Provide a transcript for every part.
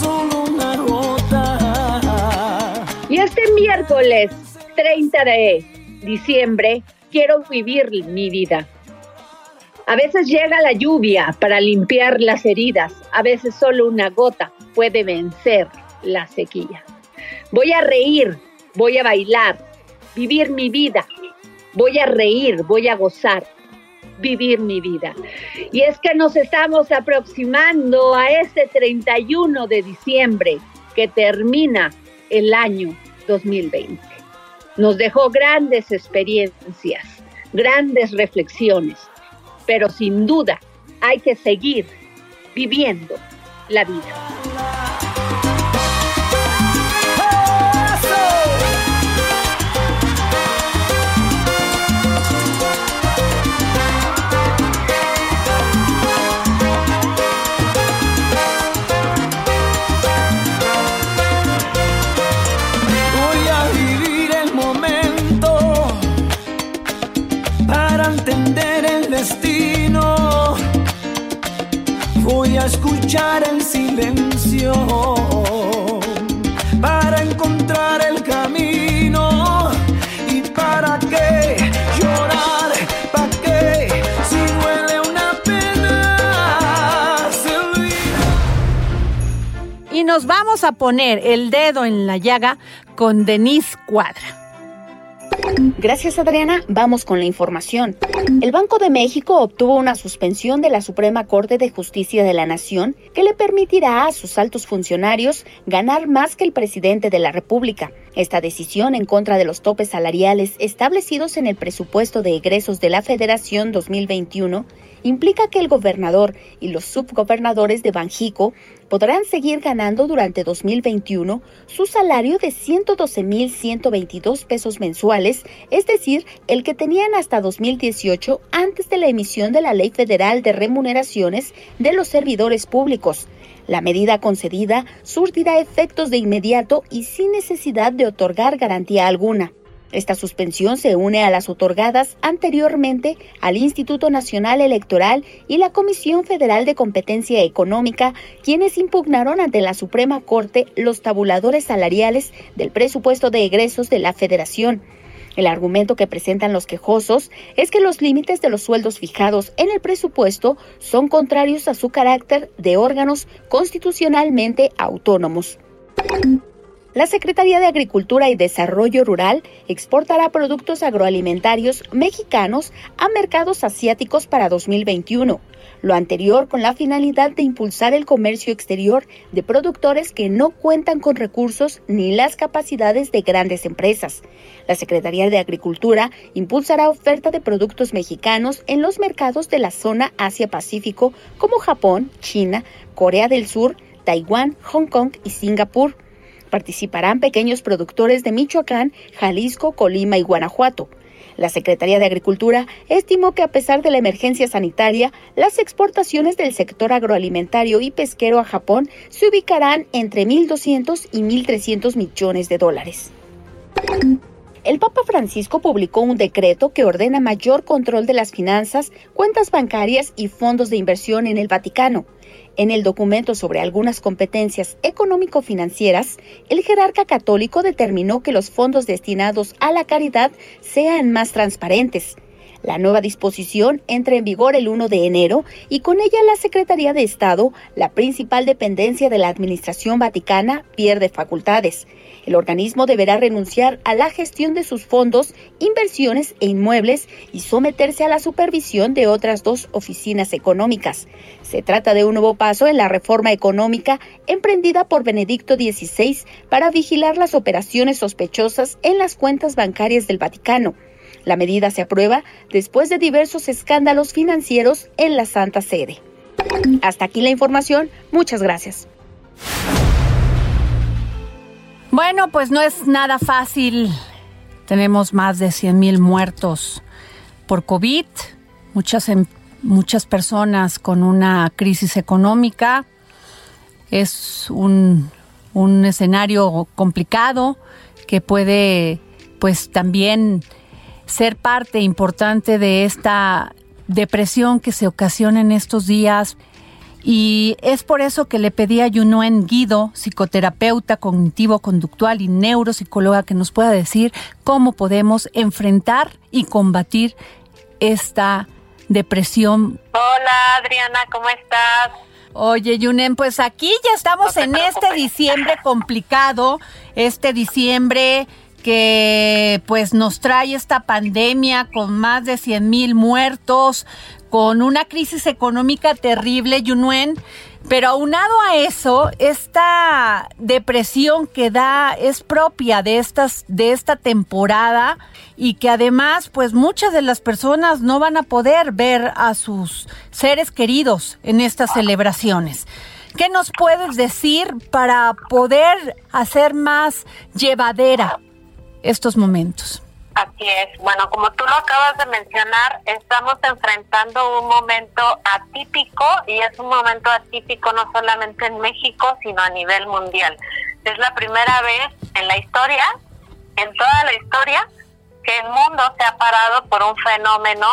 Solo una gota. Y este miércoles 30 de diciembre quiero vivir mi vida. A veces llega la lluvia para limpiar las heridas, a veces solo una gota puede vencer la sequía. Voy a reír, voy a bailar, vivir mi vida. Voy a reír, voy a gozar, vivir mi vida. Y es que nos estamos aproximando a ese 31 de diciembre que termina el año 2020. Nos dejó grandes experiencias, grandes reflexiones, pero sin duda hay que seguir viviendo la vida. Destino. Voy a escuchar el silencio para encontrar el camino. ¿Y para qué llorar? ¿Para qué? Si duele una pena, se. Y nos vamos a poner el dedo en la llaga con Denise Cuadra. Gracias Adriana, vamos con la información. El Banco de México obtuvo una suspensión de la Suprema Corte de Justicia de la Nación que le permitirá a sus altos funcionarios ganar más que el presidente de la República. Esta decisión en contra de los topes salariales establecidos en el presupuesto de egresos de la Federación 2021 implica que el gobernador y los subgobernadores de Banjico podrán seguir ganando durante 2021 su salario de 112.122 pesos mensuales, es decir, el que tenían hasta 2018 antes de la emisión de la Ley Federal de Remuneraciones de los Servidores Públicos. La medida concedida surtirá efectos de inmediato y sin necesidad de otorgar garantía alguna. Esta suspensión se une a las otorgadas anteriormente al Instituto Nacional Electoral y la Comisión Federal de Competencia Económica, quienes impugnaron ante la Suprema Corte los tabuladores salariales del presupuesto de egresos de la Federación. El argumento que presentan los quejosos es que los límites de los sueldos fijados en el presupuesto son contrarios a su carácter de órganos constitucionalmente autónomos. La Secretaría de Agricultura y Desarrollo Rural exportará productos agroalimentarios mexicanos a mercados asiáticos para 2021. Lo anterior con la finalidad de impulsar el comercio exterior de productores que no cuentan con recursos ni las capacidades de grandes empresas. La Secretaría de Agricultura impulsará oferta de productos mexicanos en los mercados de la zona Asia-Pacífico como Japón, China, Corea del Sur, Taiwán, Hong Kong y Singapur. Participarán pequeños productores de Michoacán, Jalisco, Colima y Guanajuato. La Secretaría de Agricultura estimó que a pesar de la emergencia sanitaria, las exportaciones del sector agroalimentario y pesquero a Japón se ubicarán entre 1.200 y 1.300 millones de dólares. El Papa Francisco publicó un decreto que ordena mayor control de las finanzas, cuentas bancarias y fondos de inversión en el Vaticano. En el documento sobre algunas competencias económico-financieras, el jerarca católico determinó que los fondos destinados a la caridad sean más transparentes. La nueva disposición entra en vigor el 1 de enero y con ella la Secretaría de Estado, la principal dependencia de la Administración Vaticana, pierde facultades. El organismo deberá renunciar a la gestión de sus fondos, inversiones e inmuebles y someterse a la supervisión de otras dos oficinas económicas. Se trata de un nuevo paso en la reforma económica emprendida por Benedicto XVI para vigilar las operaciones sospechosas en las cuentas bancarias del Vaticano. La medida se aprueba después de diversos escándalos financieros en la Santa Sede. Hasta aquí la información. Muchas gracias. Bueno, pues no es nada fácil. Tenemos más de 100 mil muertos por COVID, muchas, em, muchas personas con una crisis económica. Es un, un escenario complicado que puede pues también ser parte importante de esta depresión que se ocasiona en estos días y es por eso que le pedí a Yunuen Guido, psicoterapeuta cognitivo-conductual y neuropsicóloga, que nos pueda decir cómo podemos enfrentar y combatir esta depresión. Hola Adriana, ¿cómo estás? Oye, Yunen, pues aquí ya estamos en este diciembre complicado, este diciembre que pues nos trae esta pandemia con más de 100 mil muertos, con una crisis económica terrible, Yunuen. Pero aunado a eso, esta depresión que da es propia de estas de esta temporada y que además pues muchas de las personas no van a poder ver a sus seres queridos en estas celebraciones. ¿Qué nos puedes decir para poder hacer más llevadera estos momentos? Así es. Bueno, como tú lo acabas de mencionar, estamos enfrentando un momento atípico y es un momento atípico no solamente en México, sino a nivel mundial. Es la primera vez en la historia, en toda la historia, que el mundo se ha parado por un fenómeno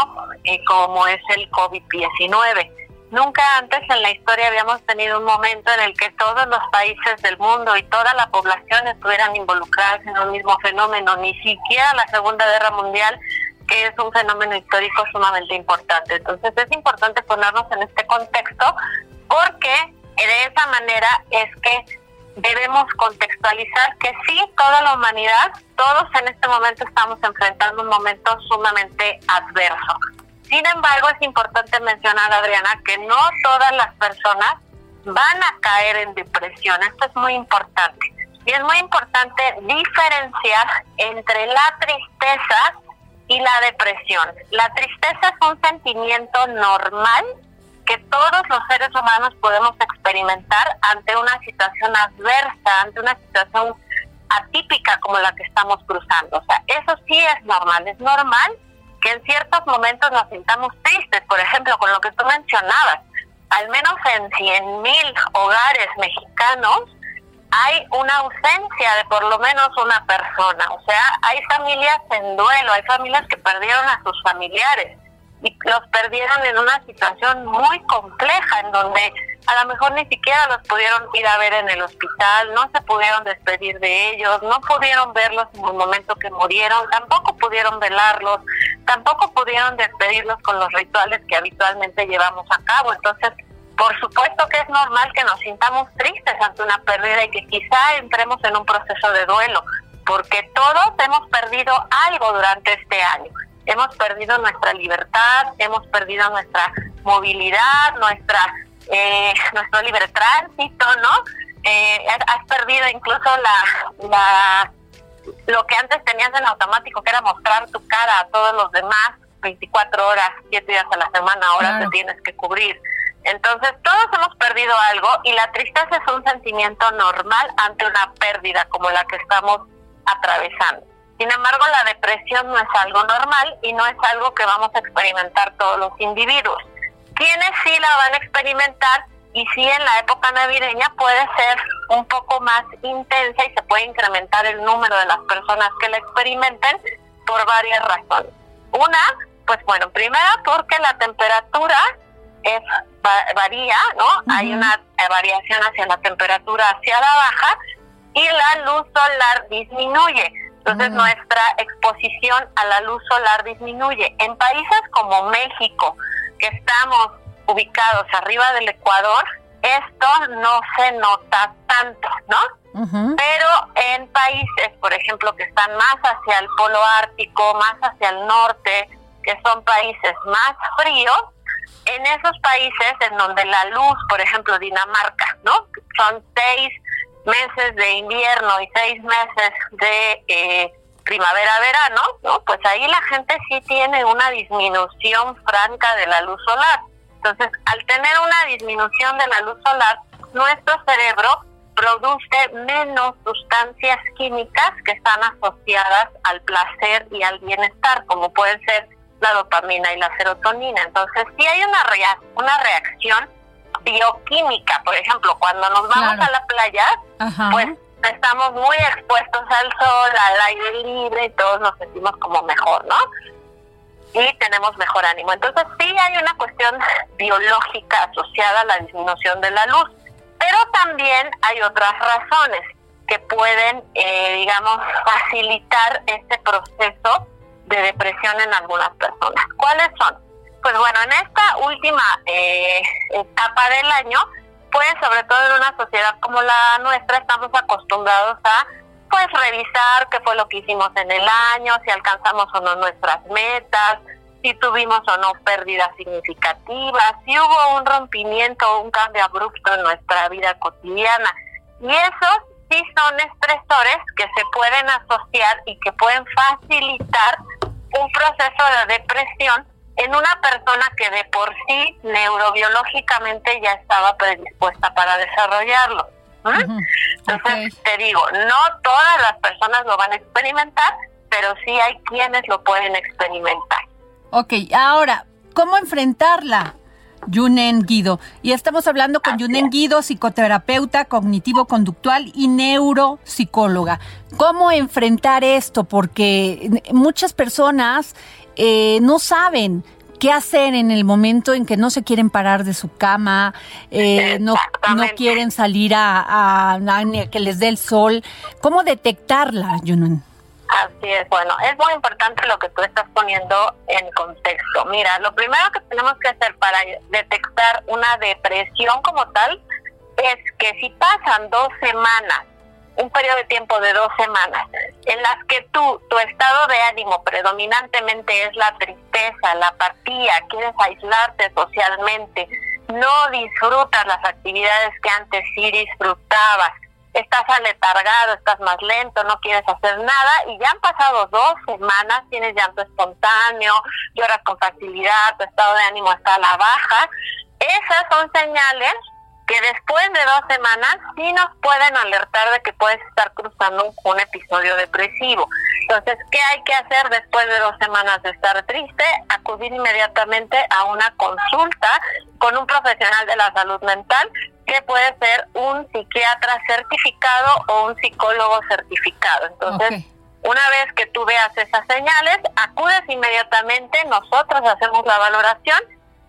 eh, como es el COVID-19. Nunca antes en la historia habíamos tenido un momento en el que todos los países del mundo y toda la población estuvieran involucradas en un mismo fenómeno, ni siquiera la Segunda Guerra Mundial, que es un fenómeno histórico sumamente importante. Entonces es importante ponernos en este contexto porque de esa manera es que debemos contextualizar que sí, toda la humanidad, todos en este momento estamos enfrentando un momento sumamente adverso. Sin embargo, es importante mencionar, Adriana, que no todas las personas van a caer en depresión. Esto es muy importante. Y es muy importante diferenciar entre la tristeza y la depresión. La tristeza es un sentimiento normal que todos los seres humanos podemos experimentar ante una situación adversa, ante una situación atípica como la que estamos cruzando. O sea, eso sí es normal, es normal que en ciertos momentos nos sintamos tristes, por ejemplo, con lo que tú mencionabas. Al menos en 100.000 hogares mexicanos hay una ausencia de por lo menos una persona. O sea, hay familias en duelo, hay familias que perdieron a sus familiares y los perdieron en una situación muy compleja en donde a lo mejor ni siquiera los pudieron ir a ver en el hospital, no se pudieron despedir de ellos, no pudieron verlos en el momento que murieron, tampoco pudieron velarlos, tampoco pudieron despedirlos con los rituales que habitualmente llevamos a cabo. Entonces, por supuesto que es normal que nos sintamos tristes ante una pérdida y que quizá entremos en un proceso de duelo, porque todos hemos perdido algo durante este año. Hemos perdido nuestra libertad, hemos perdido nuestra movilidad, nuestra eh, nuestro libre tránsito, ¿no? Eh, has perdido incluso la, la lo que antes tenías en automático, que era mostrar tu cara a todos los demás 24 horas, 7 días a la semana, ahora te tienes que cubrir. Entonces todos hemos perdido algo y la tristeza es un sentimiento normal ante una pérdida como la que estamos atravesando. Sin embargo, la depresión no es algo normal y no es algo que vamos a experimentar todos los individuos. Quienes sí la van a experimentar y sí en la época navideña puede ser un poco más intensa y se puede incrementar el número de las personas que la experimenten por varias razones. Una, pues bueno, primera porque la temperatura es varía, ¿no? Hay una variación hacia la temperatura hacia la baja y la luz solar disminuye. Entonces nuestra exposición a la luz solar disminuye. En países como México, que estamos ubicados arriba del Ecuador, esto no se nota tanto, ¿no? Pero en países, por ejemplo, que están más hacia el polo ártico, más hacia el norte, que son países más fríos, en esos países en donde la luz, por ejemplo, Dinamarca, ¿no? Son seis meses de invierno y seis meses de eh, primavera-verano, ¿no? Pues ahí la gente sí tiene una disminución franca de la luz solar. Entonces, al tener una disminución de la luz solar, nuestro cerebro produce menos sustancias químicas que están asociadas al placer y al bienestar, como pueden ser la dopamina y la serotonina. Entonces, si hay una, una reacción bioquímica, por ejemplo, cuando nos vamos a la playa, pues estamos muy expuestos al sol, al aire libre y todos nos sentimos como mejor, ¿no? Y tenemos mejor ánimo. Entonces sí hay una cuestión biológica asociada a la disminución de la luz, pero también hay otras razones que pueden, eh, digamos, facilitar este proceso de depresión en algunas personas. ¿Cuáles son? Pues bueno, en esta última eh, etapa del año, pues sobre todo en una sociedad como la nuestra, estamos acostumbrados a pues revisar qué fue lo que hicimos en el año, si alcanzamos o no nuestras metas, si tuvimos o no pérdidas significativas, si hubo un rompimiento o un cambio abrupto en nuestra vida cotidiana. Y esos sí son estresores que se pueden asociar y que pueden facilitar un proceso de depresión en una persona que de por sí neurobiológicamente ya estaba predispuesta para desarrollarlo. Entonces, te digo, no todas las personas lo van a experimentar, pero sí hay quienes lo pueden experimentar. Ok, ahora, ¿cómo enfrentarla? Yunen Guido. Y estamos hablando con Yunen Guido, psicoterapeuta cognitivo-conductual y neuropsicóloga. ¿Cómo enfrentar esto? Porque muchas personas eh, no saben qué hacer en el momento en que no se quieren parar de su cama, eh, no, no quieren salir a, a, que les dé el sol. ¿Cómo detectarla, Yunen? Así es, bueno, es muy importante lo que tú estás poniendo en contexto. Mira, lo primero que tenemos que hacer para detectar una depresión como tal es que si pasan dos semanas, un periodo de tiempo de dos semanas, en las que tú, tu estado de ánimo predominantemente es la tristeza, la apatía, quieres aislarte socialmente, no disfrutas las actividades que antes sí disfrutabas, estás aletargado, estás más lento, no quieres hacer nada y ya han pasado dos semanas, tienes llanto espontáneo, lloras con facilidad, tu estado de ánimo está a la baja. Esas son señales que después de dos semanas sí nos pueden alertar de que puedes estar cruzando un, episodio depresivo. Entonces, ¿qué hay que hacer después de dos semanas de estar triste? Acudir inmediatamente a una consulta con un profesional de la salud mental que puede ser un psiquiatra certificado o un psicólogo certificado. Entonces, una vez que tú veas esas señales, acudes inmediatamente, nosotros hacemos la valoración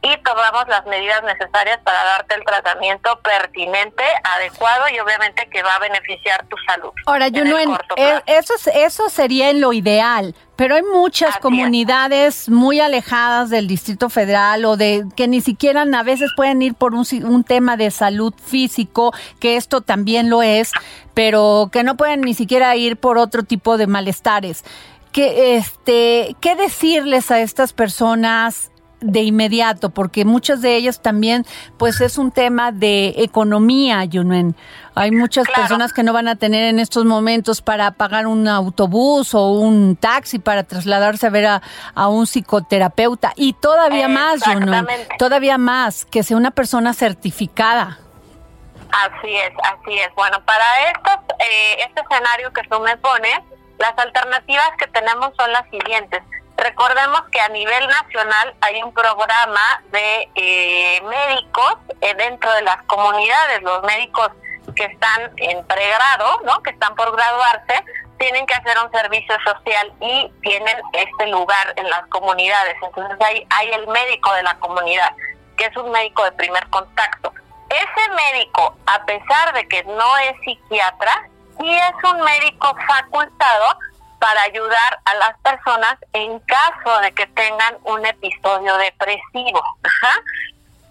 y tomamos las medidas necesarias para darte el tratamiento pertinente, adecuado y obviamente que va a beneficiar tu salud. Ahora, Junuen, eh, eso, eso sería en lo ideal, pero hay muchas comunidades muy alejadas del Distrito Federal o de que ni siquiera a veces pueden ir por un, un tema de salud físico, que esto también lo es, pero que no pueden ni siquiera ir por otro tipo de malestares. Que, este, ¿Qué decirles a estas personas de inmediato, porque muchas de ellas también, pues es un tema de economía. Hay muchas personas que no van a tener en estos momentos para pagar un autobús o un taxi para trasladarse a ver a, un psicoterapeuta. Y todavía más, todavía más, que sea una persona certificada. Así es, así es. Bueno, para estos, eh, este escenario que tú me pones, las alternativas que tenemos son las siguientes. Recordemos que a nivel nacional hay un programa de eh, médicos eh, dentro de las comunidades. Los médicos que están en pregrado, ¿no? que están por graduarse, tienen que hacer un servicio social y tienen este lugar en las comunidades. Entonces hay, hay el médico de la comunidad, que es un médico de primer contacto. Ese médico, a pesar de que no es psiquiatra, sí es un médico facultado para ayudar a las personas en caso de que tengan un episodio depresivo.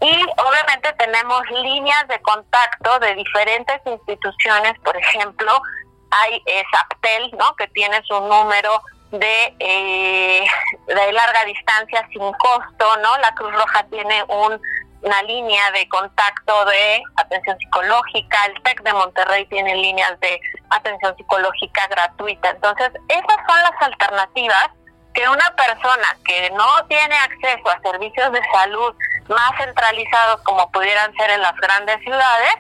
Y obviamente tenemos líneas de contacto de diferentes instituciones, por ejemplo, hay SAPTEL, ¿no? que tiene su número de, eh, de larga distancia sin costo, ¿no? La Cruz Roja tiene un una línea de contacto de atención psicológica, el TEC de Monterrey tiene líneas de atención psicológica gratuita. Entonces, esas son las alternativas que una persona que no tiene acceso a servicios de salud más centralizados como pudieran ser en las grandes ciudades,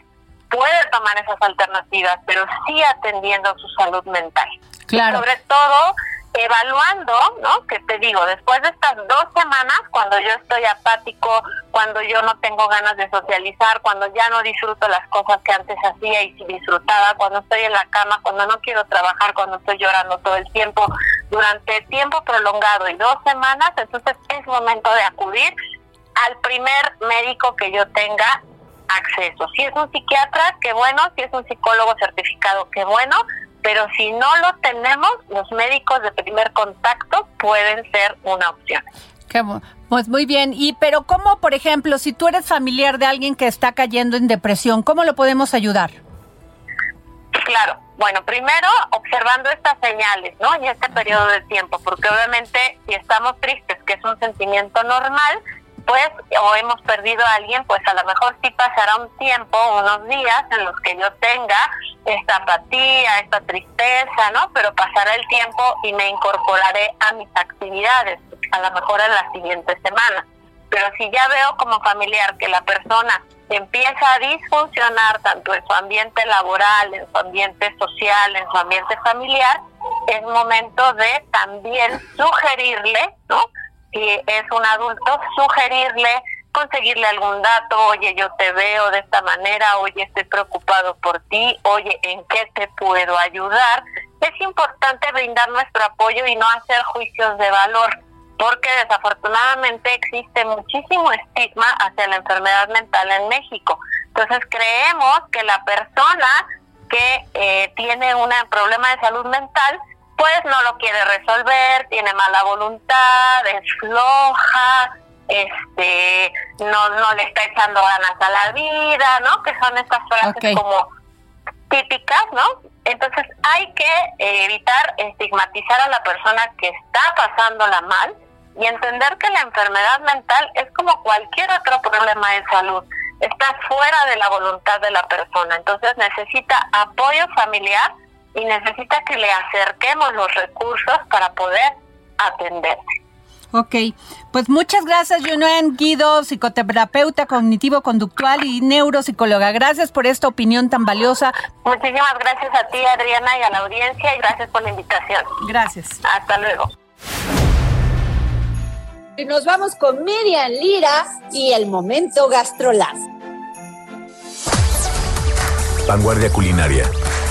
puede tomar esas alternativas, pero sí atendiendo su salud mental. Claro. sobre todo evaluando, ¿no? Que te digo, después de estas dos semanas, cuando yo estoy apático, cuando yo no tengo ganas de socializar, cuando ya no disfruto las cosas que antes hacía y disfrutaba, cuando estoy en la cama, cuando no quiero trabajar, cuando estoy llorando todo el tiempo, durante tiempo prolongado y dos semanas, entonces es momento de acudir al primer médico que yo tenga acceso. Si es un psiquiatra, qué bueno, si es un psicólogo certificado, qué bueno, pero si no lo tenemos, los médicos de primer contacto pueden ser una opción. pues muy bien, y pero ¿cómo, por ejemplo, si tú eres familiar de alguien que está cayendo en depresión, cómo lo podemos ayudar? Claro, bueno, primero observando estas señales, ¿no? En este periodo de tiempo, porque obviamente si estamos tristes, que es un sentimiento normal, o hemos perdido a alguien, pues a lo mejor sí pasará un tiempo, unos días en los que yo tenga esta apatía, esta tristeza, ¿no? Pero pasará el tiempo y me incorporaré a mis actividades, a lo mejor en las siguientes semanas. Pero si ya veo como familiar que la persona empieza a disfuncionar tanto en su ambiente laboral, en su ambiente social, en su ambiente familiar, es momento de también sugerirle, ¿no? Si es un adulto, sugerirle, conseguirle algún dato, oye, yo te veo de esta manera, oye, estoy preocupado por ti, oye, ¿en qué te puedo ayudar? Es importante brindar nuestro apoyo y no hacer juicios de valor, porque desafortunadamente existe muchísimo estigma hacia la enfermedad mental en México. Entonces creemos que la persona que eh, tiene un problema de salud mental pues no lo quiere resolver, tiene mala voluntad, es floja, este, no, no le está echando ganas a la vida, ¿no? Que son estas frases como típicas, ¿no? Entonces hay que eh, evitar estigmatizar a la persona que está pasándola mal y entender que la enfermedad mental es como cualquier otro problema de salud, está fuera de la voluntad de la persona, entonces necesita apoyo familiar y necesita que le acerquemos los recursos para poder atenderse. Ok, pues muchas gracias, Junuen Guido, psicoterapeuta cognitivo-conductual y neuropsicóloga. Gracias por esta opinión tan valiosa. Muchísimas gracias a ti, Adriana, y a la audiencia, y gracias por la invitación. Gracias. Hasta luego. Y nos vamos con Miriam Lira y el momento gastrolab. Vanguardia culinaria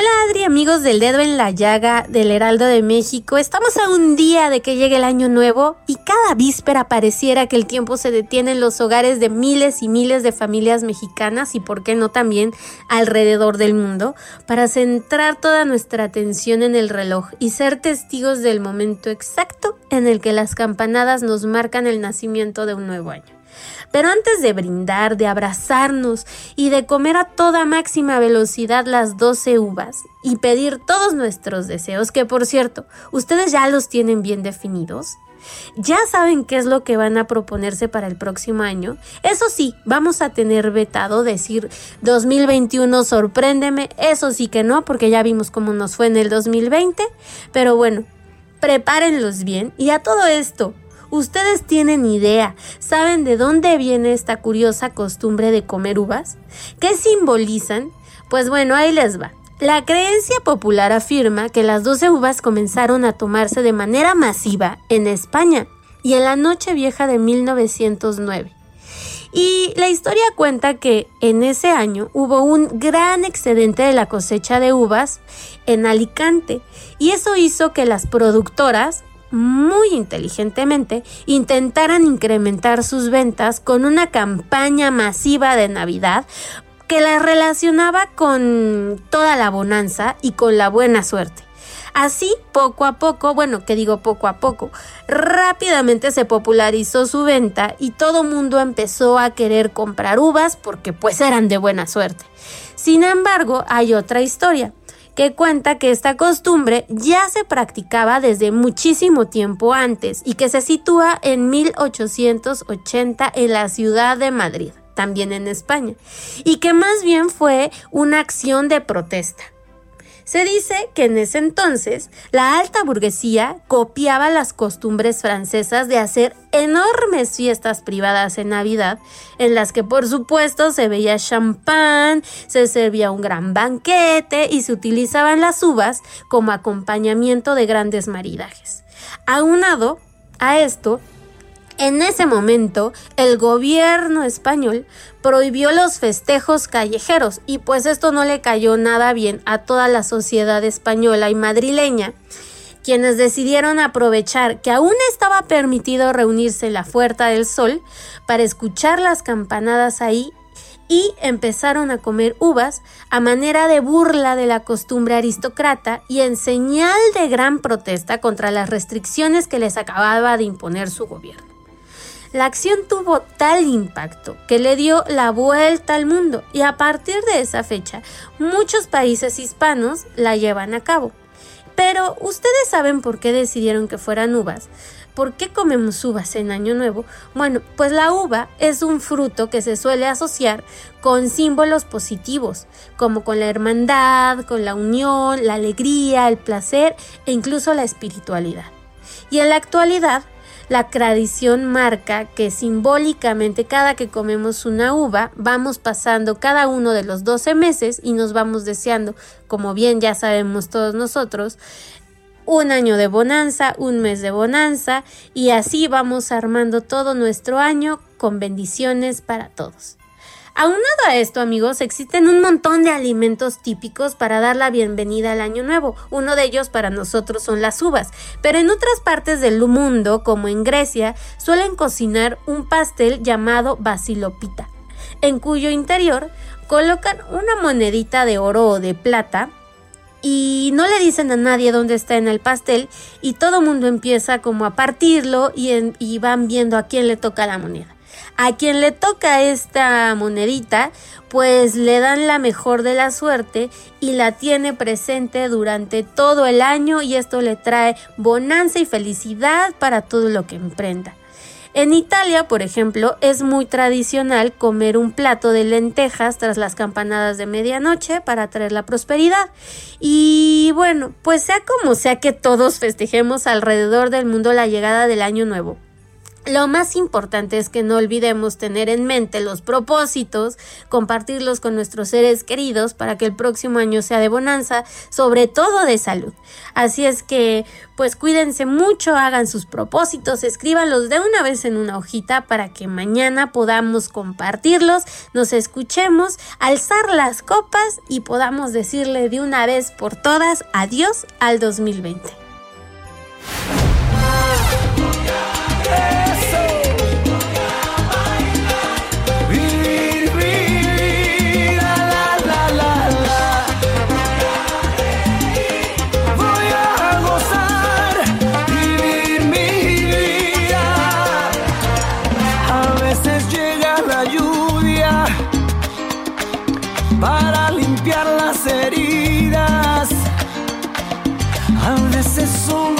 Hola Adri, amigos del dedo en la llaga del Heraldo de México. Estamos a un día de que llegue el año nuevo y cada víspera pareciera que el tiempo se detiene en los hogares de miles y miles de familias mexicanas y por qué no también alrededor del mundo, para centrar toda nuestra atención en el reloj y ser testigos del momento exacto en el que las campanadas nos marcan el nacimiento de un nuevo año. Pero antes de brindar, de abrazarnos y de comer a toda máxima velocidad las 12 uvas y pedir todos nuestros deseos, que por cierto, ustedes ya los tienen bien definidos, ya saben qué es lo que van a proponerse para el próximo año. Eso sí, vamos a tener vetado decir 2021 sorpréndeme. Eso sí que no, porque ya vimos cómo nos fue en el 2020. Pero bueno, prepárenlos bien. Y a todo esto, ¿Ustedes tienen idea? ¿Saben de dónde viene esta curiosa costumbre de comer uvas? ¿Qué simbolizan? Pues bueno, ahí les va. La creencia popular afirma que las 12 uvas comenzaron a tomarse de manera masiva en España y en la noche vieja de 1909. Y la historia cuenta que en ese año hubo un gran excedente de la cosecha de uvas en Alicante y eso hizo que las productoras muy inteligentemente intentaran incrementar sus ventas con una campaña masiva de Navidad que la relacionaba con toda la bonanza y con la buena suerte. Así, poco a poco, bueno, que digo poco a poco, rápidamente se popularizó su venta y todo mundo empezó a querer comprar uvas porque pues eran de buena suerte. Sin embargo, hay otra historia que cuenta que esta costumbre ya se practicaba desde muchísimo tiempo antes y que se sitúa en 1880 en la ciudad de Madrid, también en España, y que más bien fue una acción de protesta. Se dice que en ese entonces la alta burguesía copiaba las costumbres francesas de hacer enormes fiestas privadas en Navidad, en las que por supuesto se veía champán, se servía un gran banquete y se utilizaban las uvas como acompañamiento de grandes maridajes. Aunado a esto, en ese momento, el gobierno español prohibió los festejos callejeros y pues esto no le cayó nada bien a toda la sociedad española y madrileña, quienes decidieron aprovechar que aún estaba permitido reunirse en la Fuerza del Sol para escuchar las campanadas ahí y empezaron a comer uvas a manera de burla de la costumbre aristócrata y en señal de gran protesta contra las restricciones que les acababa de imponer su gobierno. La acción tuvo tal impacto que le dio la vuelta al mundo y a partir de esa fecha muchos países hispanos la llevan a cabo. Pero ustedes saben por qué decidieron que fueran uvas. ¿Por qué comemos uvas en Año Nuevo? Bueno, pues la uva es un fruto que se suele asociar con símbolos positivos, como con la hermandad, con la unión, la alegría, el placer e incluso la espiritualidad. Y en la actualidad, la tradición marca que simbólicamente cada que comemos una uva vamos pasando cada uno de los 12 meses y nos vamos deseando, como bien ya sabemos todos nosotros, un año de bonanza, un mes de bonanza y así vamos armando todo nuestro año con bendiciones para todos. Aunado a esto, amigos, existen un montón de alimentos típicos para dar la bienvenida al año nuevo. Uno de ellos para nosotros son las uvas, pero en otras partes del mundo, como en Grecia, suelen cocinar un pastel llamado basilopita, en cuyo interior colocan una monedita de oro o de plata y no le dicen a nadie dónde está en el pastel y todo mundo empieza como a partirlo y, y van viendo a quién le toca la moneda. A quien le toca esta monedita, pues le dan la mejor de la suerte y la tiene presente durante todo el año y esto le trae bonanza y felicidad para todo lo que emprenda. En Italia, por ejemplo, es muy tradicional comer un plato de lentejas tras las campanadas de medianoche para traer la prosperidad. Y bueno, pues sea como sea que todos festejemos alrededor del mundo la llegada del año nuevo. Lo más importante es que no olvidemos tener en mente los propósitos, compartirlos con nuestros seres queridos para que el próximo año sea de bonanza, sobre todo de salud. Así es que, pues cuídense mucho, hagan sus propósitos, escríbanlos de una vez en una hojita para que mañana podamos compartirlos, nos escuchemos, alzar las copas y podamos decirle de una vez por todas adiós al 2020. Oh.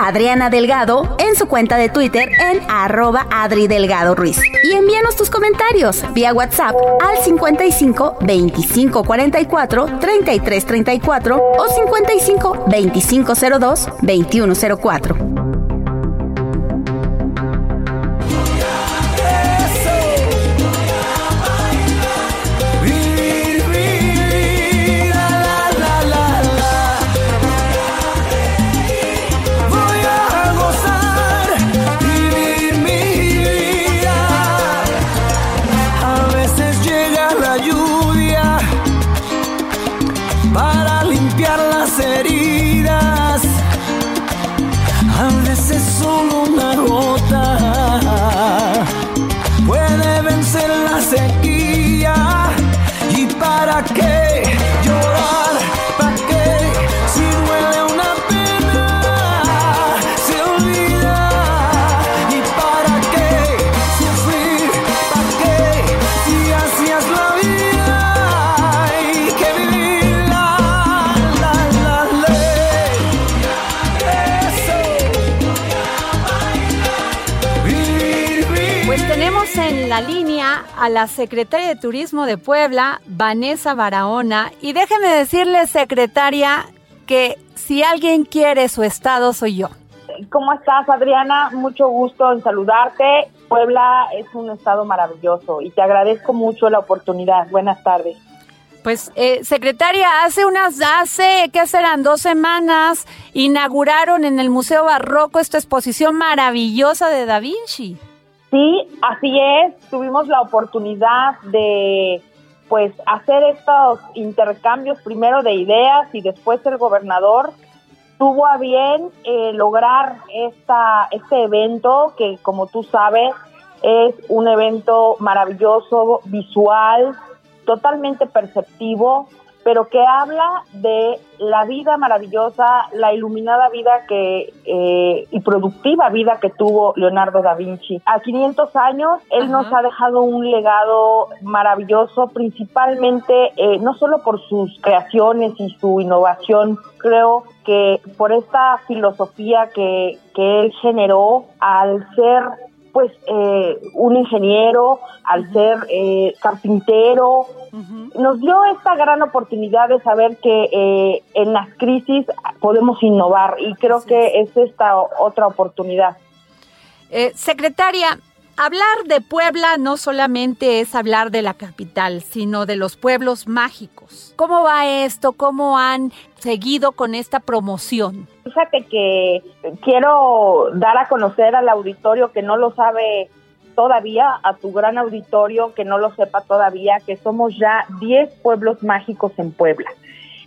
Adriana Delgado en su cuenta de Twitter en arroba Adri Delgado Ruiz. Y envíanos tus comentarios vía WhatsApp al 55 25 44 33 34 o 55 25 02 21 04. A la secretaria de Turismo de Puebla, Vanessa Barahona. Y déjeme decirle, secretaria, que si alguien quiere su estado, soy yo. ¿Cómo estás, Adriana? Mucho gusto en saludarte. Puebla es un estado maravilloso y te agradezco mucho la oportunidad. Buenas tardes. Pues, eh, secretaria, hace unas, hace, ¿qué serán? Dos semanas inauguraron en el Museo Barroco esta exposición maravillosa de Da Vinci. Sí, así es. Tuvimos la oportunidad de pues hacer estos intercambios primero de ideas y después el gobernador tuvo a bien eh, lograr esta, este evento que como tú sabes es un evento maravilloso, visual, totalmente perceptivo, pero que habla de la vida maravillosa, la iluminada vida que eh, y productiva vida que tuvo Leonardo da Vinci. A 500 años, él nos ha dejado un legado maravilloso, principalmente eh, no solo por sus creaciones y su innovación, creo que por esta filosofía que, que él generó al ser pues eh, un ingeniero, al ser eh, carpintero, nos dio esta gran oportunidad de saber que eh, en las crisis podemos innovar y creo que es. esta otra oportunidad. Eh, secretaria, hablar de Puebla no solamente es hablar de la capital, sino de los pueblos mágicos. ¿Cómo va esto? ¿Cómo han seguido con esta promoción? Fíjate que quiero dar a conocer al auditorio que no lo sabe todavía, a tu gran auditorio que no lo sepa todavía, que somos ya 10 pueblos mágicos en Puebla.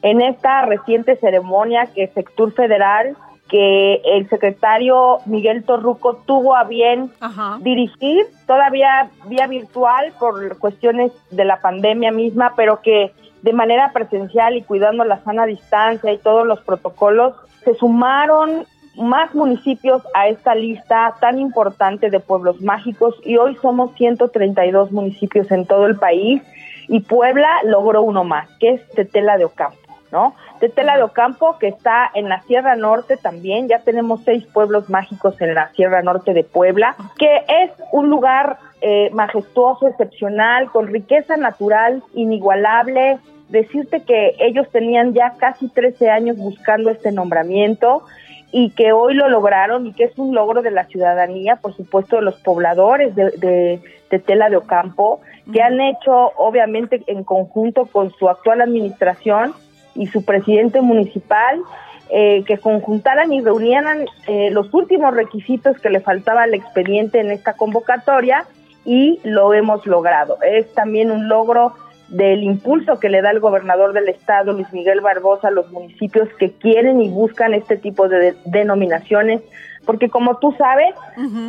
En esta reciente ceremonia que Sector Federal, que el secretario Miguel Torruco tuvo a bien dirigir, todavía vía virtual por cuestiones de la pandemia misma, pero que de manera presencial y cuidando la sana distancia y todos los protocolos, se sumaron más municipios a esta lista tan importante de pueblos mágicos y hoy somos 132 municipios en todo el país y Puebla logró uno más, que es Tetela de Ocampo, ¿no? Tetela de Ocampo que está en la Sierra Norte también, ya tenemos seis pueblos mágicos en la Sierra Norte de Puebla, que es un lugar eh, majestuoso, excepcional, con riqueza natural inigualable, decirte que ellos tenían ya casi 13 años buscando este nombramiento y que hoy lo lograron y que es un logro de la ciudadanía, por supuesto de los pobladores de, de, de Tela de Ocampo, que han hecho obviamente en conjunto con su actual administración y su presidente municipal, eh, que conjuntaran y reunieran eh, los últimos requisitos que le faltaba al expediente en esta convocatoria y lo hemos logrado. Es también un logro del impulso que le da el gobernador del estado, Luis Miguel Barbosa, a los municipios que quieren y buscan este tipo de denominaciones porque como tú sabes,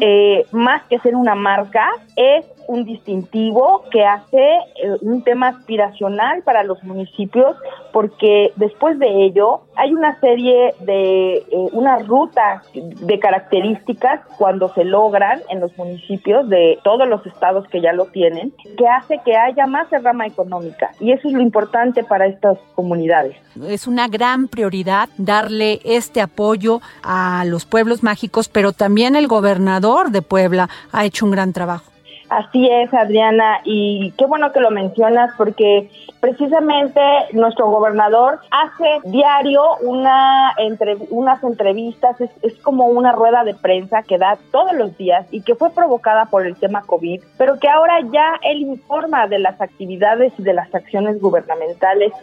eh, más que ser una marca, es un distintivo que hace eh, un tema aspiracional para los municipios, porque después de ello hay una serie de, eh, una ruta de características cuando se logran en los municipios de todos los estados que ya lo tienen, que hace que haya más rama económica. Y eso es lo importante para estas comunidades. Es una gran prioridad darle este apoyo a los pueblos mágicos, pero también el gobernador de Puebla ha hecho un gran trabajo. Así es, Adriana, y qué bueno que lo mencionas porque precisamente nuestro gobernador hace diario una entre, unas entrevistas, es, es, como una rueda de prensa que da todos los días y que fue provocada por el tema COVID, pero que ahora ya él informa de las actividades y de las acciones gubernamentales.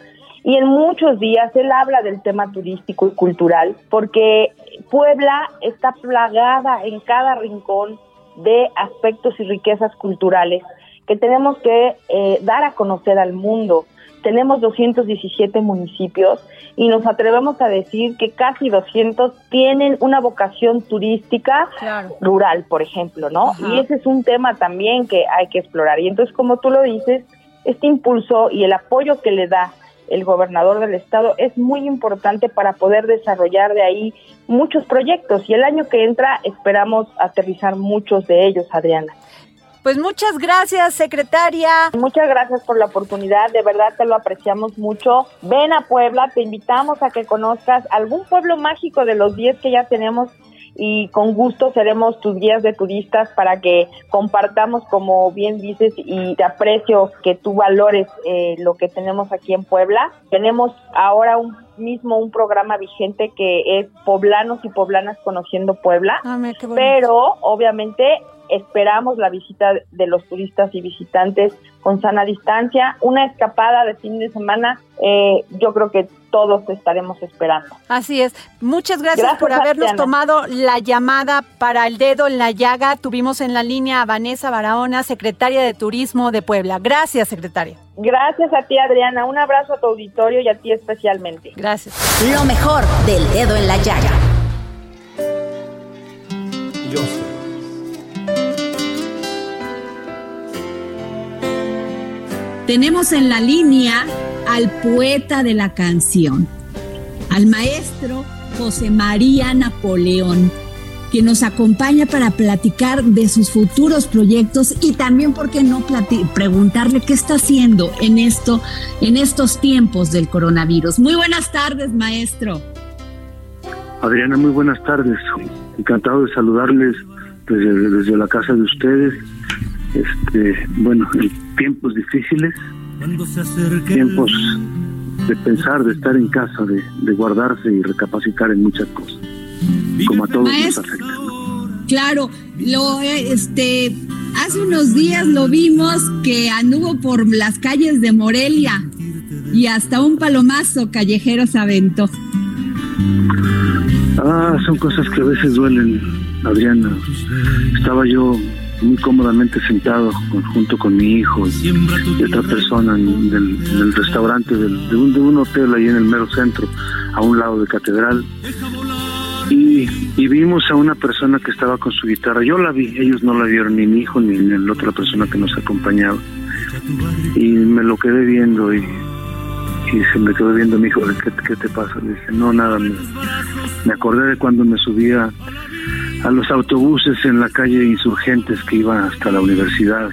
Y en muchos días él habla del tema turístico y cultural porque Puebla está plagada en cada rincón de aspectos y riquezas culturales que tenemos que eh, dar a conocer al mundo. Tenemos 217 municipios y nos atrevemos a decir que casi 200 tienen una vocación turística rural, por ejemplo, ¿no? Y ese es un tema también que hay que explorar. Y entonces, como tú lo dices, este impulso y el apoyo que le da el gobernador del estado, es muy importante para poder desarrollar de ahí muchos proyectos y el año que entra esperamos aterrizar muchos de ellos, Adriana. Pues muchas gracias, secretaria. Muchas gracias por la oportunidad, de verdad te lo apreciamos mucho. Ven a Puebla, te invitamos a que conozcas algún pueblo mágico de los 10 que ya tenemos y con gusto seremos tus guías de turistas para que compartamos, como bien dices, y te aprecio que tú valores eh, lo que tenemos aquí en Puebla. Tenemos ahora un mismo un programa vigente que es Poblanos y Poblanas Conociendo Puebla, ah, pero obviamente esperamos la visita de los turistas y visitantes con sana distancia, una escapada de fin de semana, eh, yo creo que todos estaremos esperando. Así es. Muchas gracias, por habernos tomado la llamada para el dedo en la llaga. Tuvimos en la línea a Vanessa Barahona, secretaria de Turismo de Puebla. Gracias, secretaria. Gracias a ti, Adriana. Un abrazo a tu auditorio y a ti especialmente. Gracias. Lo mejor del dedo en la llaga. Tenemos en la línea al poeta de la canción, al maestro José María Napoleón, que nos acompaña para platicar de sus futuros proyectos y también, ¿por qué no preguntarle qué está haciendo en, esto, en estos tiempos del coronavirus? Muy buenas tardes, maestro. Adriana, muy buenas tardes. Encantado de saludarles desde, desde la casa de ustedes este, bueno, tiempos difíciles, tiempos de pensar, de estar en casa, de, guardarse y recapacitar en muchas cosas, como a todos nos afecta. Claro, lo este hace unos días lo vimos que anduvo por las calles de Morelia y hasta un palomazo callejero se aventó. Ah, son cosas que a veces duelen, Adriana. Estaba yo muy cómodamente sentado junto con mi hijo y otra persona en, el, restaurante de, un, hotel ahí en el mero centro, a un lado de Catedral. Y, vimos a una persona que estaba con su guitarra. Yo la vi, ellos no la vieron, ni mi hijo ni, la otra persona que nos acompañaba. Y me lo quedé viendo y, y se me quedó viendo mi hijo, ¿qué, qué te pasa? Le dije, no, nada, me, me acordé de cuando me subía a los autobuses en la calle Insurgentes que iban hasta la universidad.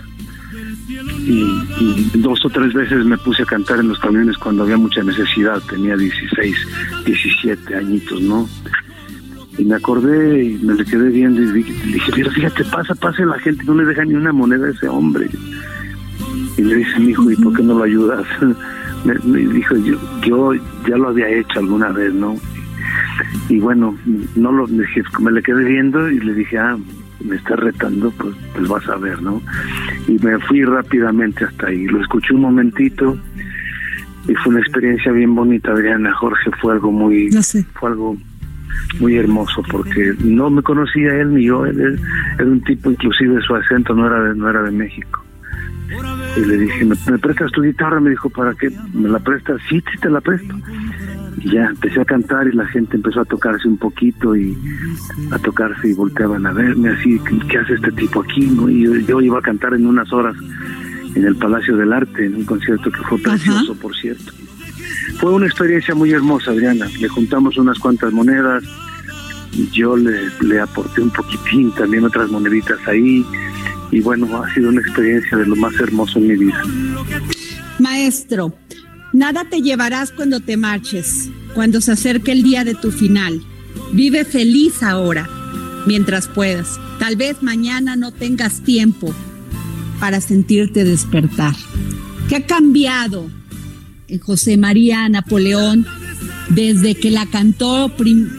Y, dos o tres veces me puse a cantar en los camiones cuando había mucha necesidad, tenía 16, 17 añitos, ¿no? Y me acordé y me le quedé viendo y dije, pero fíjate, pasa, pasa la gente, no le deja ni una moneda a ese hombre. Y le dice mi hijo, ¿y por qué no lo ayudas? me, dijo, yo, yo ya lo había hecho alguna vez, ¿no? Y bueno, no lo me le quedé viendo y le dije, ah, me estás retando, pues, pues vas a ver, ¿no? Y me fui rápidamente hasta ahí. Lo escuché un momentito y fue una experiencia bien bonita, Adriana. Jorge fue algo muy, fue algo muy hermoso porque no me conocía él ni yo. Él, era un tipo, inclusive su acento no era de, no era de México. Y le dije, ¿me, ¿me prestas tu guitarra? Me dijo, ¿para qué? ¿Me la prestas? Sí, sí te la presto y ya empecé a cantar y la gente empezó a tocarse un poquito y a tocarse y volteaban a verme así, ¿qué hace este tipo aquí? ¿no? Y yo, iba a cantar en unas horas en el Palacio del Arte, en un concierto que fue precioso, por cierto. Fue una experiencia muy hermosa, Adriana. Le juntamos unas cuantas monedas, yo le, le aporté un poquitín, también otras moneditas ahí, y bueno, ha sido una experiencia de lo más hermoso en mi vida. Maestro, Nada te llevarás cuando te marches, cuando se acerque el día de tu final. Vive feliz ahora, mientras puedas. Tal vez mañana no tengas tiempo para sentirte despertar. ¿Qué ha cambiado José María Napoleón desde que la cantó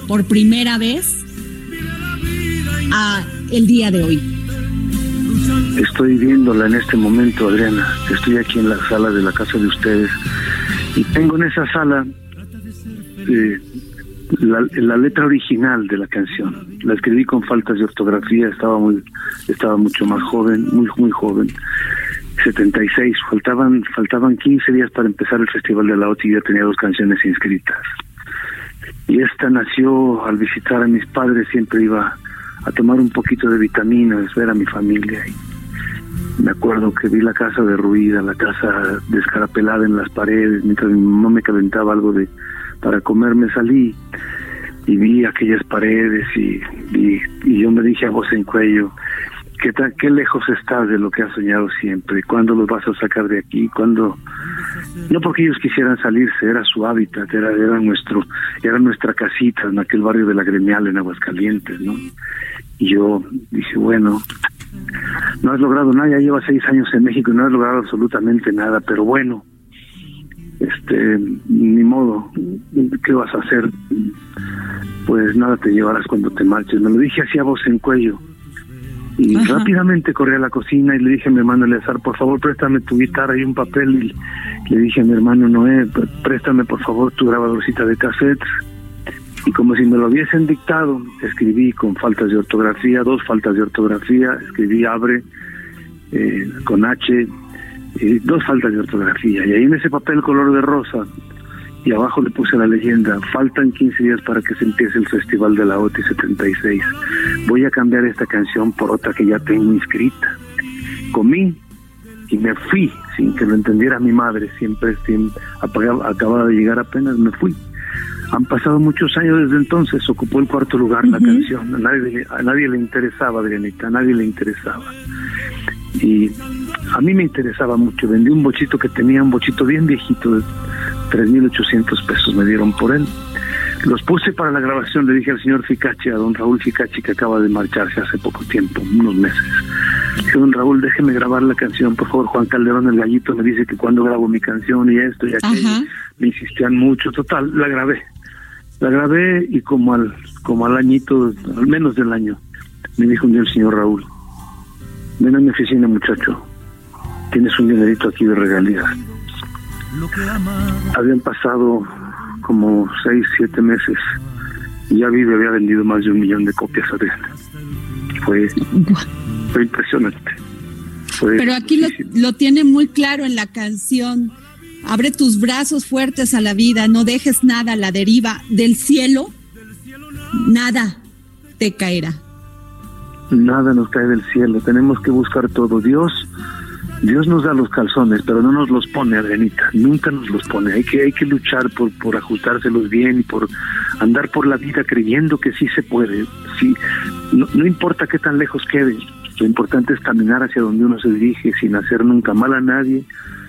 por primera vez a el día de hoy? Estoy viéndola en este momento, Adriana. Estoy aquí en la sala de la casa de ustedes y tengo en esa sala eh, la, letra original de la canción. La escribí con faltas de ortografía, estaba muy, estaba mucho más joven, muy muy joven. 76, faltaban faltaban 15 días para empezar el Festival de la OTI y ya tenía dos canciones inscritas. Y esta nació al visitar a mis padres, siempre iba a tomar un poquito de vitaminas, ver a mi familia. Y me acuerdo que vi la casa derruida, la casa descarapelada en las paredes, mientras mi mamá me calentaba algo de para comer, me salí y vi aquellas paredes y, y, yo me dije a voz en cuello, ¿qué, ¿qué lejos estás de lo que has soñado siempre? ¿Cuándo los vas a sacar de aquí? ¿Cuándo? No porque ellos quisieran salirse, era su hábitat, era, era, nuestro, era nuestra casita en aquel barrio de la Gremial en Aguascalientes, ¿no? Y yo dije, bueno, no has logrado nada, ya llevas seis años en México y no has logrado absolutamente nada, pero bueno, este, ni modo, ¿qué vas a hacer? Pues nada te llevarás cuando te marches. Me lo dije así a voz en cuello. Y rápidamente corrí a la cocina y le dije a mi hermano Eleazar, por favor, préstame tu guitarra y un papel. Y le dije a mi hermano Noé, préstame por favor tu grabadorcita de cassettes y como si me lo hubiesen dictado, escribí con faltas de ortografía, dos faltas de ortografía, escribí abre eh, con H, eh, dos faltas de ortografía. Y ahí en ese papel color de rosa, y abajo le puse la leyenda, faltan 15 días para que se empiece el Festival de la OTI 76. Voy a cambiar esta canción por otra que ya tengo inscrita. Comí y me fui sin que lo entendiera mi madre, siempre, siempre acababa de llegar apenas, me fui han pasado muchos años desde entonces, ocupó el cuarto lugar la canción. A nadie, a nadie le interesaba, Adrianita, a nadie le interesaba. Y a mí me interesaba mucho. Vendí un bochito que tenía, un bochito bien viejito, de 3.800 pesos me dieron por él. Los puse para la grabación, le dije al señor Ficachi, a don Raúl Ficachi, que acaba de marcharse hace poco tiempo, unos meses. Dije, don Raúl, déjeme grabar la canción, por favor. Juan Calderón, el gallito, me dice que cuando grabo mi canción y esto y aquello, me insistían mucho. Total, la grabé. La grabé y como al, como al añito, al menos del año, me dijo un día el señor Raúl, ven a mi oficina muchacho, tienes un dinerito aquí de regalías. Habían pasado como seis, siete meses y ya Vive había vendido más de un millón de copias, Adriana. Fue, fue impresionante. Pero aquí lo, lo tiene muy claro en la canción Abre tus brazos fuertes a la vida, no dejes nada a la deriva del cielo. Nada te caerá. Nada nos cae del cielo, tenemos que buscar todo. Dios, Dios nos da los calzones, pero no nos los pone, Arenita, nunca nos los pone. Hay que, hay que luchar por, por ajustárselos bien y por andar por la vida creyendo que sí se puede. Sí, no, no importa qué tan lejos quede, lo importante es caminar hacia donde uno se dirige sin hacer nunca mal a nadie,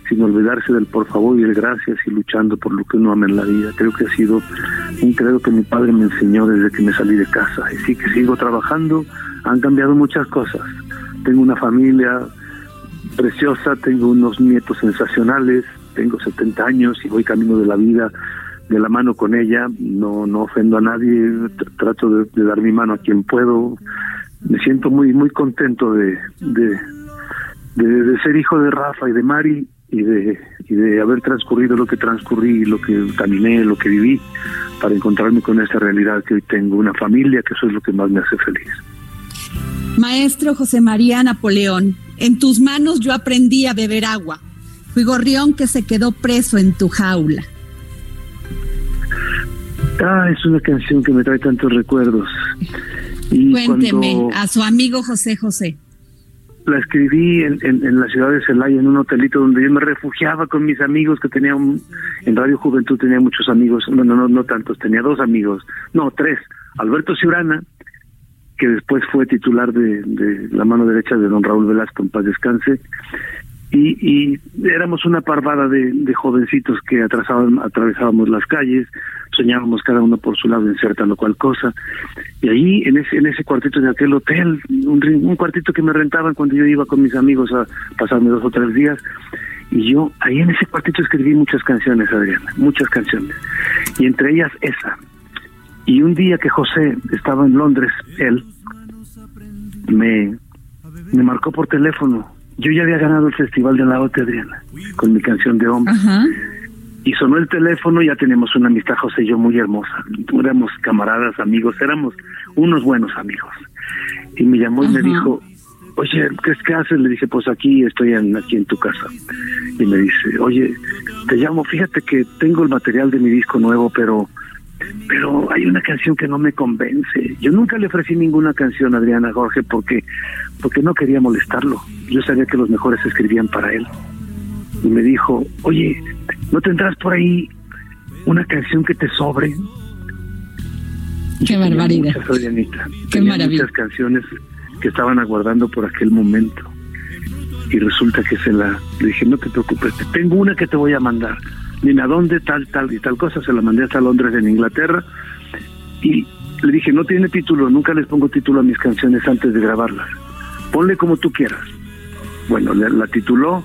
sin olvidarse del por favor y el gracias y luchando por lo que uno ama en la vida. Creo que ha sido un credo que mi padre me enseñó desde que me salí de casa. Y sí que sigo trabajando, han cambiado muchas cosas. Tengo una familia preciosa, tengo unos nietos sensacionales, tengo 70 años y voy camino de la vida de la mano con ella, no, no ofendo a nadie, trato de dar mi mano a quien puedo, me siento muy muy contento de, de, de, ser hijo de Rafa y de Mari y de, y de haber transcurrido lo que transcurrí, lo que caminé, lo que viví, para encontrarme con esta realidad que hoy tengo, una familia, que eso es lo que más me hace feliz. Maestro José María Napoleón, en tus manos yo aprendí a beber agua. Fui gorrión que se quedó preso en tu jaula. Ah, es una canción que me trae tantos recuerdos. Y Cuénteme, a su amigo José José. La escribí en, en, la ciudad de Celaya, en un hotelito donde yo me refugiaba con mis amigos que tenía un, en Radio Juventud tenía muchos amigos, bueno, no, no tantos, tenía dos amigos, no, tres. Alberto Ciurana, que después fue titular de, la mano derecha de don Raúl Velasco, en paz descanse, y, y éramos una parvada de, de jovencitos que atravesábamos las calles, soñábamos cada uno por su lado insertando cual cosa, y ahí en ese, en ese cuartito de aquel hotel, un, un cuartito que me rentaban cuando yo iba con mis amigos a pasarme dos o tres días, y yo ahí en ese cuartito escribí muchas canciones, Adriana, muchas canciones, y entre ellas esa. Y un día que José estaba en Londres, él me, me marcó por teléfono. Yo ya había ganado el Festival de la OTE, Adriana, con mi canción de hombre. Y sonó el teléfono, ya tenemos una amistad, José y yo, muy hermosa. Éramos camaradas, amigos, éramos unos buenos amigos. Y me llamó y me dijo, oye, ¿qué, ¿qué haces? Le dije, pues aquí estoy en, aquí en tu casa. Y me dice, oye, te llamo, fíjate que tengo el material de mi disco nuevo, pero pero hay una canción que no me convence. Yo nunca le ofrecí ninguna canción a Adriana Jorge porque porque no quería molestarlo. Yo sabía que los mejores escribían para él. Y me dijo, oye, ¿no tendrás por ahí una canción que te sobre? Qué barbaridad. Qué maravilla. Muchas canciones que estaban aguardando por aquel momento. Y resulta que se la... Le dije, no te preocupes, tengo una que te voy a mandar a dónde, tal, tal y tal cosa, se la mandé hasta Londres en Inglaterra y le dije, no tiene título, nunca les pongo título a mis canciones antes de grabarlas, ponle como tú quieras. Bueno, la, tituló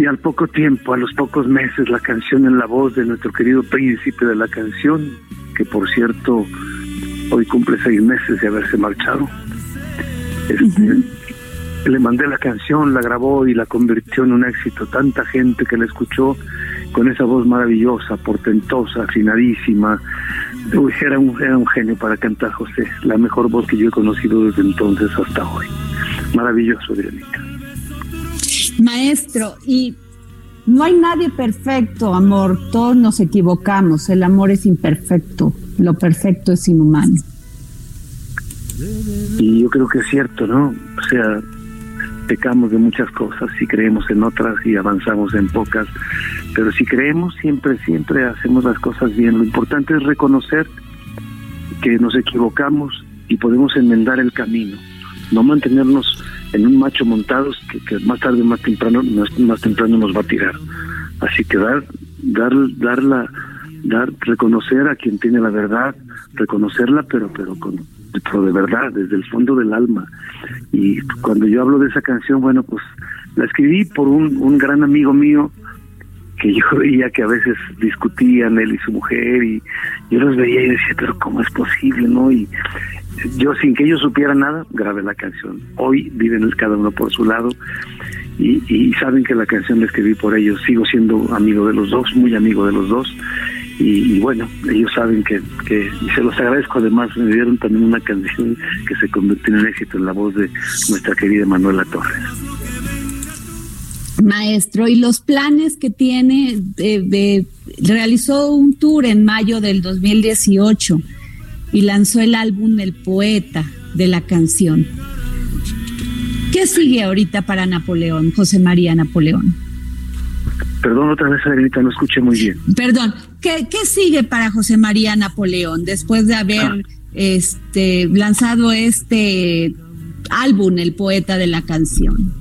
y al poco tiempo, a los pocos meses, la canción en la voz de nuestro querido príncipe de la canción, que por cierto hoy cumple seis meses de haberse marchado. Este, le mandé la canción, la grabó y la convirtió en un éxito. Tanta gente que la escuchó con esa voz maravillosa, portentosa, afinadísima. era, un, era un genio para cantar, José. La mejor voz que yo he conocido desde entonces hasta hoy. Maravilloso, Adrianita. Maestro, y no hay nadie perfecto, amor. Todos nos equivocamos. El amor es imperfecto. Lo perfecto es inhumano. Y yo creo que es cierto, ¿no? O sea, pecamos de muchas cosas y creemos en otras y avanzamos en pocas, pero si creemos siempre, siempre hacemos las cosas bien. Lo importante es reconocer que nos equivocamos y podemos enmendar el camino, no mantenernos en un macho montados que, más tarde más temprano más, temprano nos va a tirar. Así que dar dar dar la dar reconocer a quien tiene la verdad, reconocerla pero pero con de verdad, desde el fondo del alma. Y cuando yo hablo de esa canción, bueno, pues la escribí por un, un gran amigo mío que yo veía que a veces discutían él y su mujer y yo los veía y decía, pero ¿cómo es posible, no? Y yo sin que ellos supieran nada, grabé la canción. Hoy viven cada uno por su lado y, saben que la canción la escribí por ellos. Sigo siendo amigo de los dos, muy amigo de los dos y, bueno, ellos saben que, y se los agradezco además, me dieron también una canción que se convirtió en éxito en la voz de nuestra querida Manuela Torres. Maestro, ¿y los planes que tiene? Realizó un tour en mayo del 2018 y lanzó el álbum El Poeta de la canción. ¿Qué sigue ahorita para Napoleón, José María Napoleón? Perdón, otra vez, Adelita, no escuché muy bien. Perdón, ¿qué, sigue para José María Napoleón después de haber ah. este, lanzado este álbum, El Poeta de la Canción?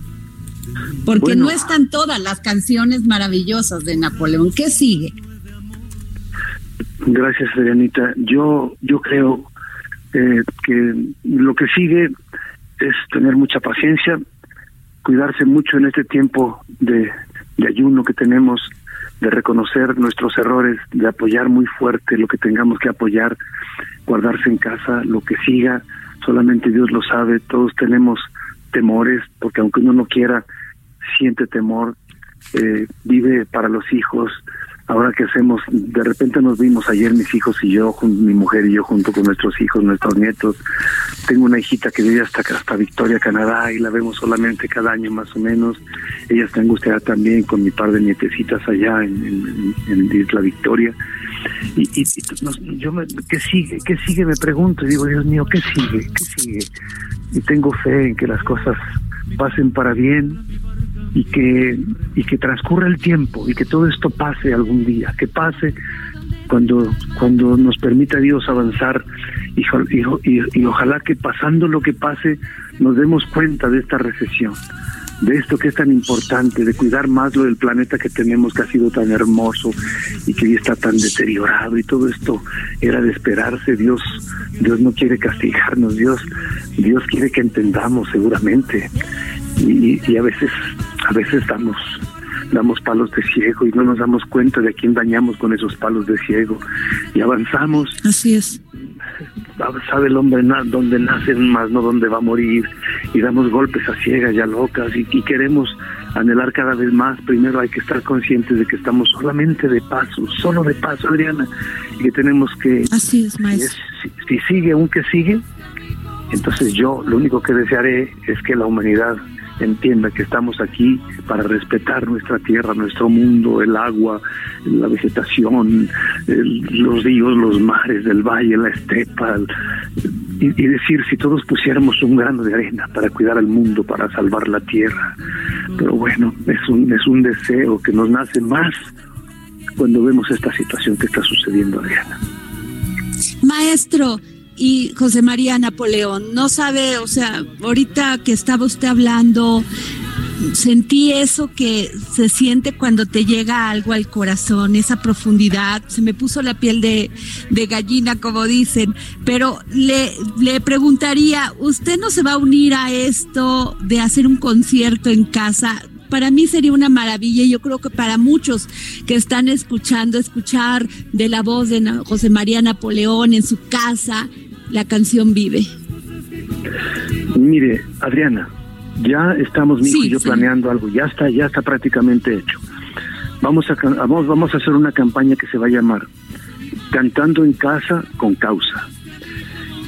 Porque no están todas las canciones maravillosas de Napoleón. ¿Qué sigue? Gracias, Adrianita. Yo, yo creo eh, que lo que sigue es tener mucha paciencia, cuidarse mucho en este tiempo de de ayuno que tenemos, de reconocer nuestros errores, de apoyar muy fuerte lo que tengamos que apoyar, guardarse en casa, lo que siga, solamente Dios lo sabe, todos tenemos temores, porque aunque uno no quiera, siente temor, eh, vive para los hijos, ahora que hacemos, de repente nos vimos ayer mis hijos y yo, mi mujer y yo junto con nuestros hijos, nuestros nietos. Tengo una hijita que vive hasta, hasta Victoria, Canadá, y la vemos solamente cada año más o menos. Ella está angustiada también con mi par de nietecitas allá en, en, Isla Victoria. Y, yo me, ¿qué sigue? ¿Qué sigue? Me pregunto y digo, Dios mío, ¿qué sigue? ¿Qué sigue? Y tengo fe en que las cosas pasen para bien, y que, y que transcurra el tiempo y que todo esto pase algún día, que pase cuando, cuando nos permita Dios avanzar y, y, y, ojalá que pasando lo que pase nos demos cuenta de esta recesión, de esto que es tan importante, de cuidar más lo del planeta que tenemos que ha sido tan hermoso y que hoy está tan deteriorado y todo esto era de esperarse, Dios, Dios no quiere castigarnos, Dios, Dios quiere que entendamos seguramente y, y a veces a veces damos damos palos de ciego y no nos damos cuenta de a quién dañamos con esos palos de ciego y avanzamos. Así es. Sabe el hombre dónde nace más, no dónde va a morir y damos golpes a ciegas y a locas y, queremos anhelar cada vez más. Primero hay que estar conscientes de que estamos solamente de paso, solo de paso, Adriana, y que tenemos que... Así es, maestro. si sigue, aunque sigue, entonces yo lo único que desearé es que la humanidad entienda que estamos aquí para respetar nuestra tierra, nuestro mundo, el agua, la vegetación, los ríos, los mares del valle, la estepa, y, y, decir si todos pusiéramos un grano de arena para cuidar al mundo, para salvar la tierra. Pero bueno, es un, es un deseo que nos nace más cuando vemos esta situación que está sucediendo, Adriana. Maestro, y José María Napoleón. No sabe, o sea, ahorita que estaba usted hablando, sentí eso que se siente cuando te llega algo al corazón, esa profundidad, se me puso la piel de, de gallina, como dicen, pero le, le preguntaría, ¿usted no se va a unir a esto de hacer un concierto en casa? para mí sería una maravilla y yo creo que para muchos que están escuchando, escuchar de la voz de José María Napoleón en su casa, la canción vive? Mire, Adriana, ya estamos mi y yo planeando algo, ya está, ya está prácticamente hecho. Vamos a vamos, vamos a hacer una campaña que se va a llamar Cantando en casa con causa.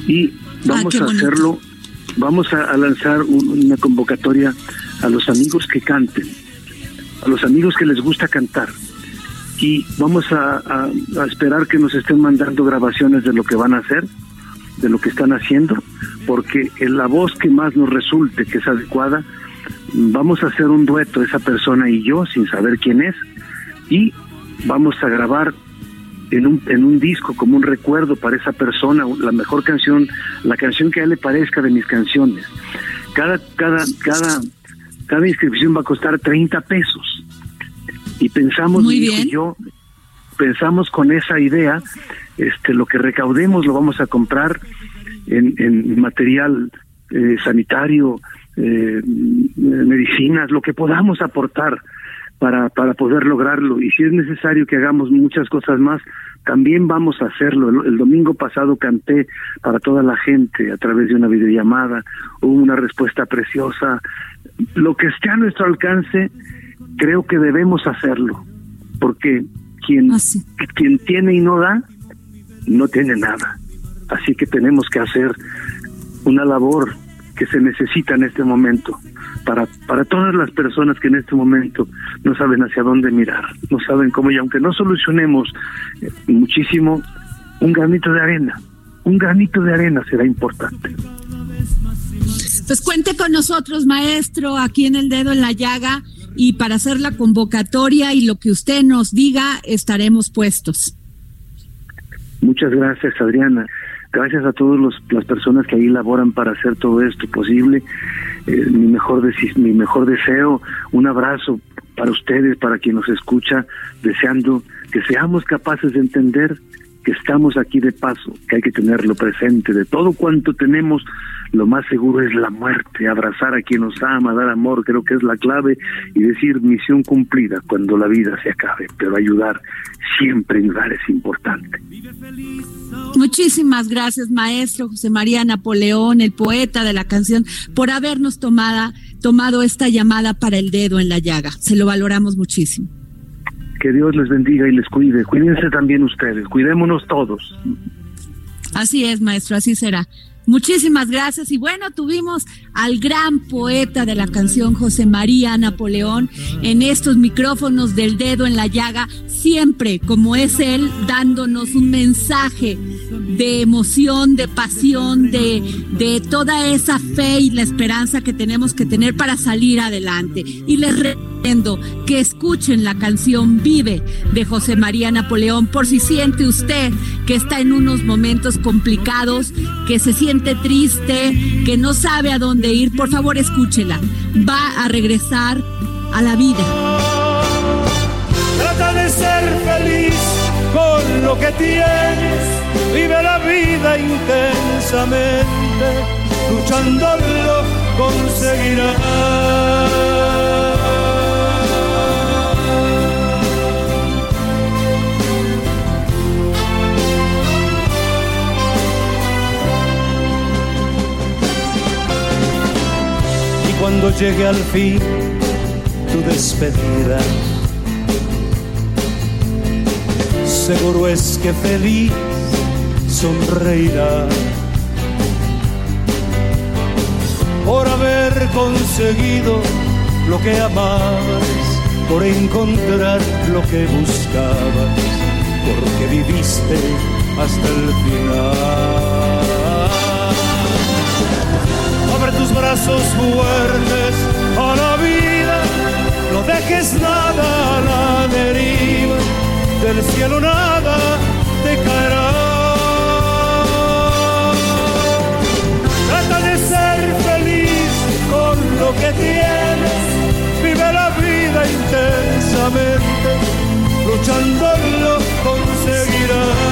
Y ah, vamos a hacerlo, vamos a, lanzar una convocatoria a los amigos que canten, a los amigos que les gusta cantar. Y vamos a esperar que nos estén mandando grabaciones de lo que van a hacer de lo que están haciendo, porque en la voz que más nos resulte que es adecuada, vamos a hacer un dueto esa persona y yo sin saber quién es y vamos a grabar en un, en un disco como un recuerdo para esa persona la mejor canción, la canción que a él le parezca de mis canciones. Cada, cada, cada, cada inscripción va a costar 30 pesos. Y pensamos, mi y yo, pensamos con esa idea este, lo que recaudemos lo vamos a comprar en, en material eh, sanitario, eh, medicinas, lo que podamos aportar para, para poder lograrlo. Y si es necesario que hagamos muchas cosas más, también vamos a hacerlo. El, el, domingo pasado canté para toda la gente a través de una videollamada, hubo una respuesta preciosa. Lo que esté a nuestro alcance, creo que debemos hacerlo, porque quien, ah, quien tiene y no da, no tiene nada. Así que tenemos que hacer una labor que se necesita en este momento para, para todas las personas que en este momento no saben hacia dónde mirar, no saben cómo, y aunque no solucionemos eh, muchísimo, un granito de arena, un granito de arena será importante. Pues cuente con nosotros, maestro, aquí en el dedo en la llaga, y para hacer la convocatoria y lo que usted nos diga, estaremos puestos. Muchas gracias, Adriana. Gracias a todas las personas que ahí laboran para hacer todo esto posible. Eh, mi, mejor mi mejor deseo, un abrazo para ustedes, para quien nos escucha, deseando que seamos capaces de entender que estamos aquí de paso, que hay que tenerlo presente. De todo cuanto tenemos, lo más seguro es la muerte. Abrazar a quien nos ama, dar amor, creo que es la clave y decir misión cumplida cuando la vida se acabe. Pero ayudar, siempre ayudar es importante. Muchísimas gracias, maestro José María Napoleón, el poeta de la canción, por habernos tomada, tomado esta llamada para el dedo en la llaga. Se lo valoramos muchísimo. Que Dios les bendiga y les cuide. Cuídense también ustedes. Cuidémonos todos. Así es, maestro, así será. Muchísimas gracias. Y bueno, tuvimos al gran poeta de la canción José María Napoleón en estos micrófonos del dedo en la llaga, siempre como es él, dándonos un mensaje de emoción, de pasión, de, de toda esa fe y la esperanza que tenemos que tener para salir adelante. Y les recomiendo que escuchen la canción Vive de José María Napoleón por si siente usted que está en unos momentos complicados, que se siente triste, que no sabe a dónde ir, por favor escúchela. Va a regresar a la vida. Trata de ser feliz con lo que tienes, vive la vida intensamente, luchando lo cuando llegue al fin tu despedida, seguro es que feliz sonreirá por haber conseguido lo que amabas, por encontrar lo que buscabas, porque viviste hasta el final. Brazos fuertes a la vida, no dejes nada a la deriva, del cielo nada te caerá. Trata de ser feliz con lo que tienes, vive la vida intensamente, luchando lo conseguirás.